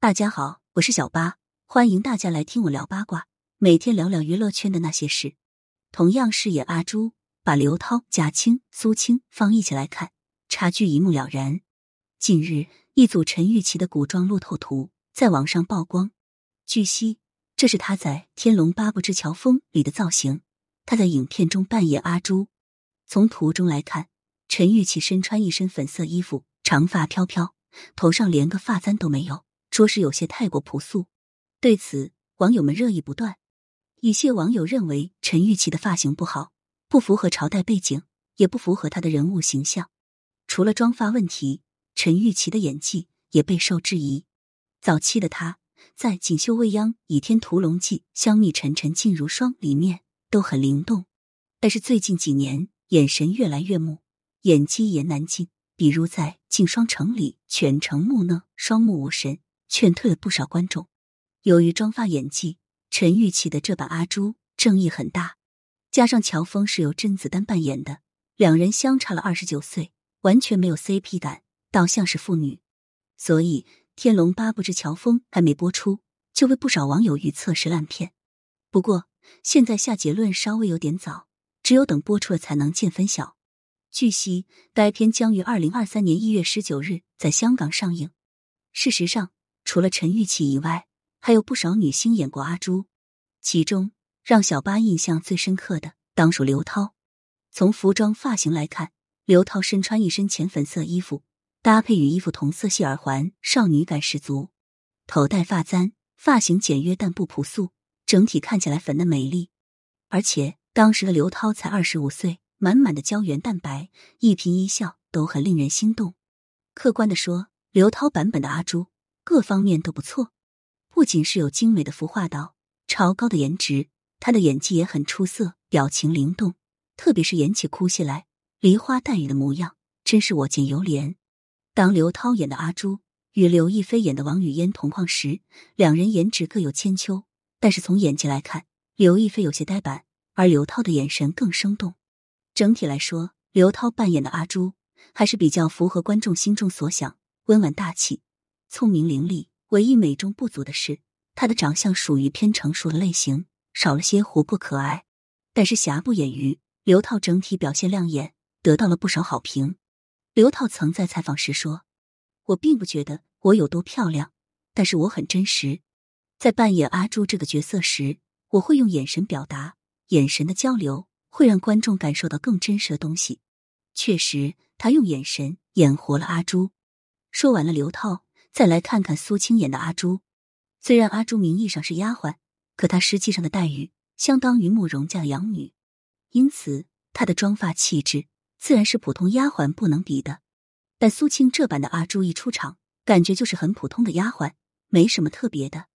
大家好，我是小八，欢迎大家来听我聊八卦，每天聊聊娱乐圈的那些事。同样饰演阿朱，把刘涛、贾青、苏青放一起来看，差距一目了然。近日，一组陈钰琪的古装路透图在网上曝光。据悉，这是她在《天龙八部之乔峰》里的造型。她在影片中扮演阿朱。从图中来看，陈钰琪身穿一身粉色衣服，长发飘飘，头上连个发簪都没有。着实有些太过朴素，对此网友们热议不断。一些网友认为陈钰琪的发型不好，不符合朝代背景，也不符合他的人物形象。除了妆发问题，陈钰琪的演技也备受质疑。早期的他在《锦绣未央》《倚天屠龙记》《香蜜沉沉烬如霜》里面都很灵动，但是最近几年眼神越来越木，演技也难进。比如在《镜双城》里全程木讷，双目无神。劝退了不少观众。由于妆发演技，陈钰琪的这版阿朱争议很大。加上乔峰是由甄子丹扮演的，两人相差了二十九岁，完全没有 CP 感，倒像是父女。所以《天龙八部之乔峰》还没播出，就被不少网友预测是烂片。不过现在下结论稍微有点早，只有等播出了才能见分晓。据悉，该片将于二零二三年一月十九日在香港上映。事实上，除了陈玉琪以外，还有不少女星演过阿朱。其中让小八印象最深刻的，当属刘涛。从服装发型来看，刘涛身穿一身浅粉色衣服，搭配与衣服同色系耳环，少女感十足。头戴发簪，发型简约但不朴素，整体看起来粉嫩美丽。而且当时的刘涛才二十五岁，满满的胶原蛋白，一颦一笑都很令人心动。客观的说，刘涛版本的阿朱。各方面都不错，不仅是有精美的服化道、超高的颜值，他的演技也很出色，表情灵动，特别是演起哭戏来，梨花带雨的模样，真是我见犹怜。当刘涛演的阿朱与刘亦菲演的王语嫣同框时，两人颜值各有千秋，但是从演技来看，刘亦菲有些呆板，而刘涛的眼神更生动。整体来说，刘涛扮演的阿朱还是比较符合观众心中所想，温婉大气。聪明伶俐，唯一美中不足的是，她的长相属于偏成熟的类型，少了些活泼可爱。但是瑕不掩瑜，刘涛整体表现亮眼，得到了不少好评。刘涛曾在采访时说：“我并不觉得我有多漂亮，但是我很真实。在扮演阿朱这个角色时，我会用眼神表达，眼神的交流会让观众感受到更真实的东西。确实，他用眼神演活了阿朱。”说完了刘涛。再来看看苏青演的阿朱，虽然阿朱名义上是丫鬟，可她实际上的待遇相当于慕容家的养女，因此她的妆发气质自然是普通丫鬟不能比的。但苏青这版的阿朱一出场，感觉就是很普通的丫鬟，没什么特别的。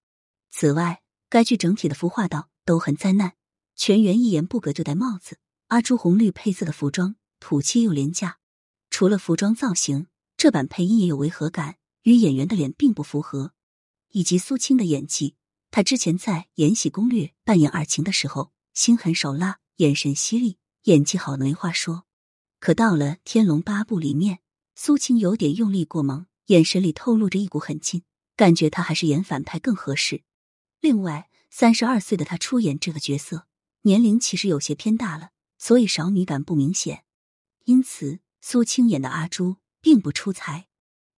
此外，该剧整体的服化道都很灾难，全员一言不合就戴帽子。阿朱红绿配色的服装土气又廉价，除了服装造型，这版配音也有违和感。与演员的脸并不符合，以及苏青的演技，她之前在《延禧攻略》扮演二晴的时候，心狠手辣，眼神犀利，演技好没话说。可到了《天龙八部》里面，苏青有点用力过猛，眼神里透露着一股狠劲，感觉她还是演反派更合适。另外，三十二岁的她出演这个角色，年龄其实有些偏大了，所以少女感不明显。因此，苏青演的阿朱并不出彩。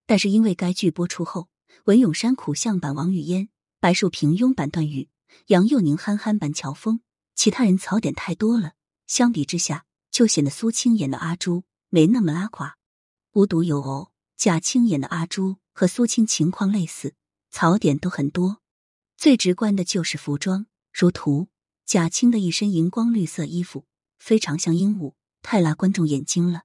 但是因为该剧播出后，文咏珊苦相版王语嫣，白树平庸版段誉，杨佑宁憨憨版乔峰，其他人槽点太多了。相比之下，就显得苏青演的阿朱没那么拉垮。无独有偶，贾青演的阿朱和苏青情况类似，槽点都很多。最直观的就是服装，如图，贾青的一身荧光绿色衣服非常像鹦鹉，太辣观众眼睛了。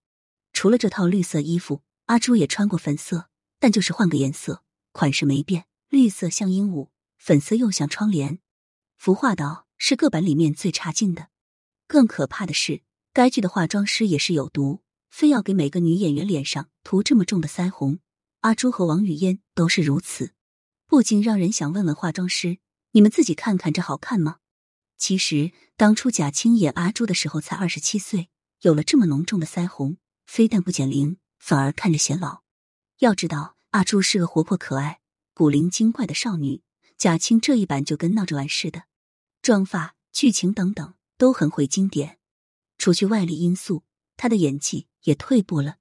除了这套绿色衣服，阿朱也穿过粉色。但就是换个颜色，款式没变，绿色像鹦鹉，粉色又像窗帘。服化道是各版里面最差劲的。更可怕的是，该剧的化妆师也是有毒，非要给每个女演员脸上涂这么重的腮红。阿朱和王语嫣都是如此，不禁让人想问问化妆师：你们自己看看这好看吗？其实当初贾青演阿朱的时候才二十七岁，有了这么浓重的腮红，非但不减龄，反而看着显老。要知道，阿朱是个活泼可爱、古灵精怪的少女。贾青这一版就跟闹着玩似的，妆发、剧情等等都很会经典。除去外力因素，她的演技也退步了，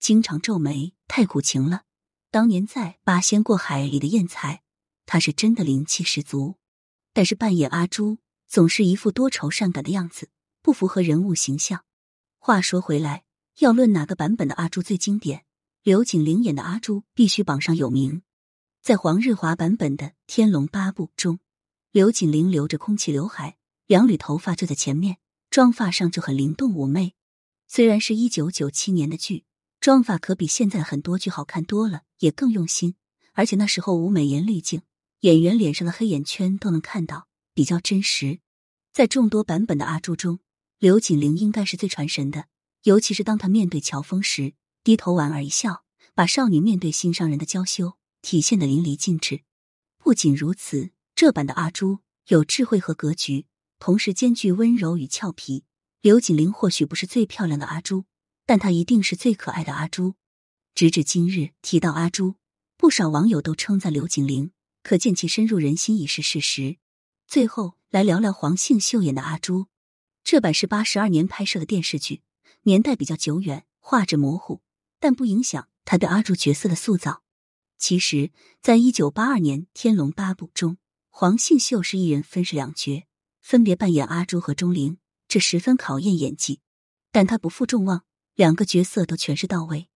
经常皱眉，太苦情了。当年在《八仙过海》里的艳才，她是真的灵气十足。但是扮演阿朱，总是一副多愁善感的样子，不符合人物形象。话说回来，要论哪个版本的阿朱最经典，刘锦玲演的阿朱必须榜上有名。在黄日华版本的《天龙八部》中，刘锦玲留着空气刘海，两缕头发就在前面，妆发上就很灵动妩媚。虽然是一九九七年的剧，妆发可比现在很多剧好看多了，也更用心。而且那时候无美颜滤镜，演员脸上的黑眼圈都能看到，比较真实。在众多版本的阿朱中，刘锦玲应该是最传神的，尤其是当她面对乔峰时，低头莞尔一笑，把少女面对心上人的娇羞。体现的淋漓尽致。不仅如此，这版的阿朱有智慧和格局，同时兼具温柔与俏皮。刘锦玲或许不是最漂亮的阿朱，但她一定是最可爱的阿朱。直至今日，提到阿朱，不少网友都称赞刘锦玲，可见其深入人心已是事实。最后来聊聊黄杏秀演的阿朱，这版是八十二年拍摄的电视剧，年代比较久远，画质模糊，但不影响他对阿朱角色的塑造。其实，在一九八二年《天龙八部》中，黄杏秀是一人分饰两角，分别扮演阿朱和钟灵，这十分考验演技。但他不负众望，两个角色都诠释到位。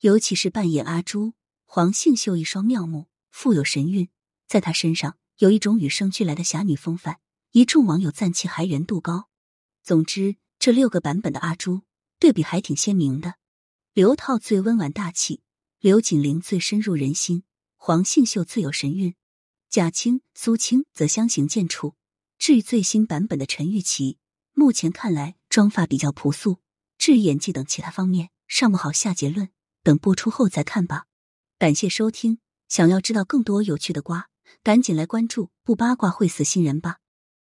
尤其是扮演阿朱，黄杏秀一双妙目，富有神韵，在她身上有一种与生俱来的侠女风范，一众网友赞其还原度高。总之，这六个版本的阿朱对比还挺鲜明的。刘涛最温婉大气。刘锦玲最深入人心，黄杏秀最有神韵，贾青、苏青则相形见绌。至于最新版本的陈钰琪，目前看来妆发比较朴素，至于演技等其他方面尚不好下结论，等播出后再看吧。感谢收听，想要知道更多有趣的瓜，赶紧来关注，不八卦会死新人吧。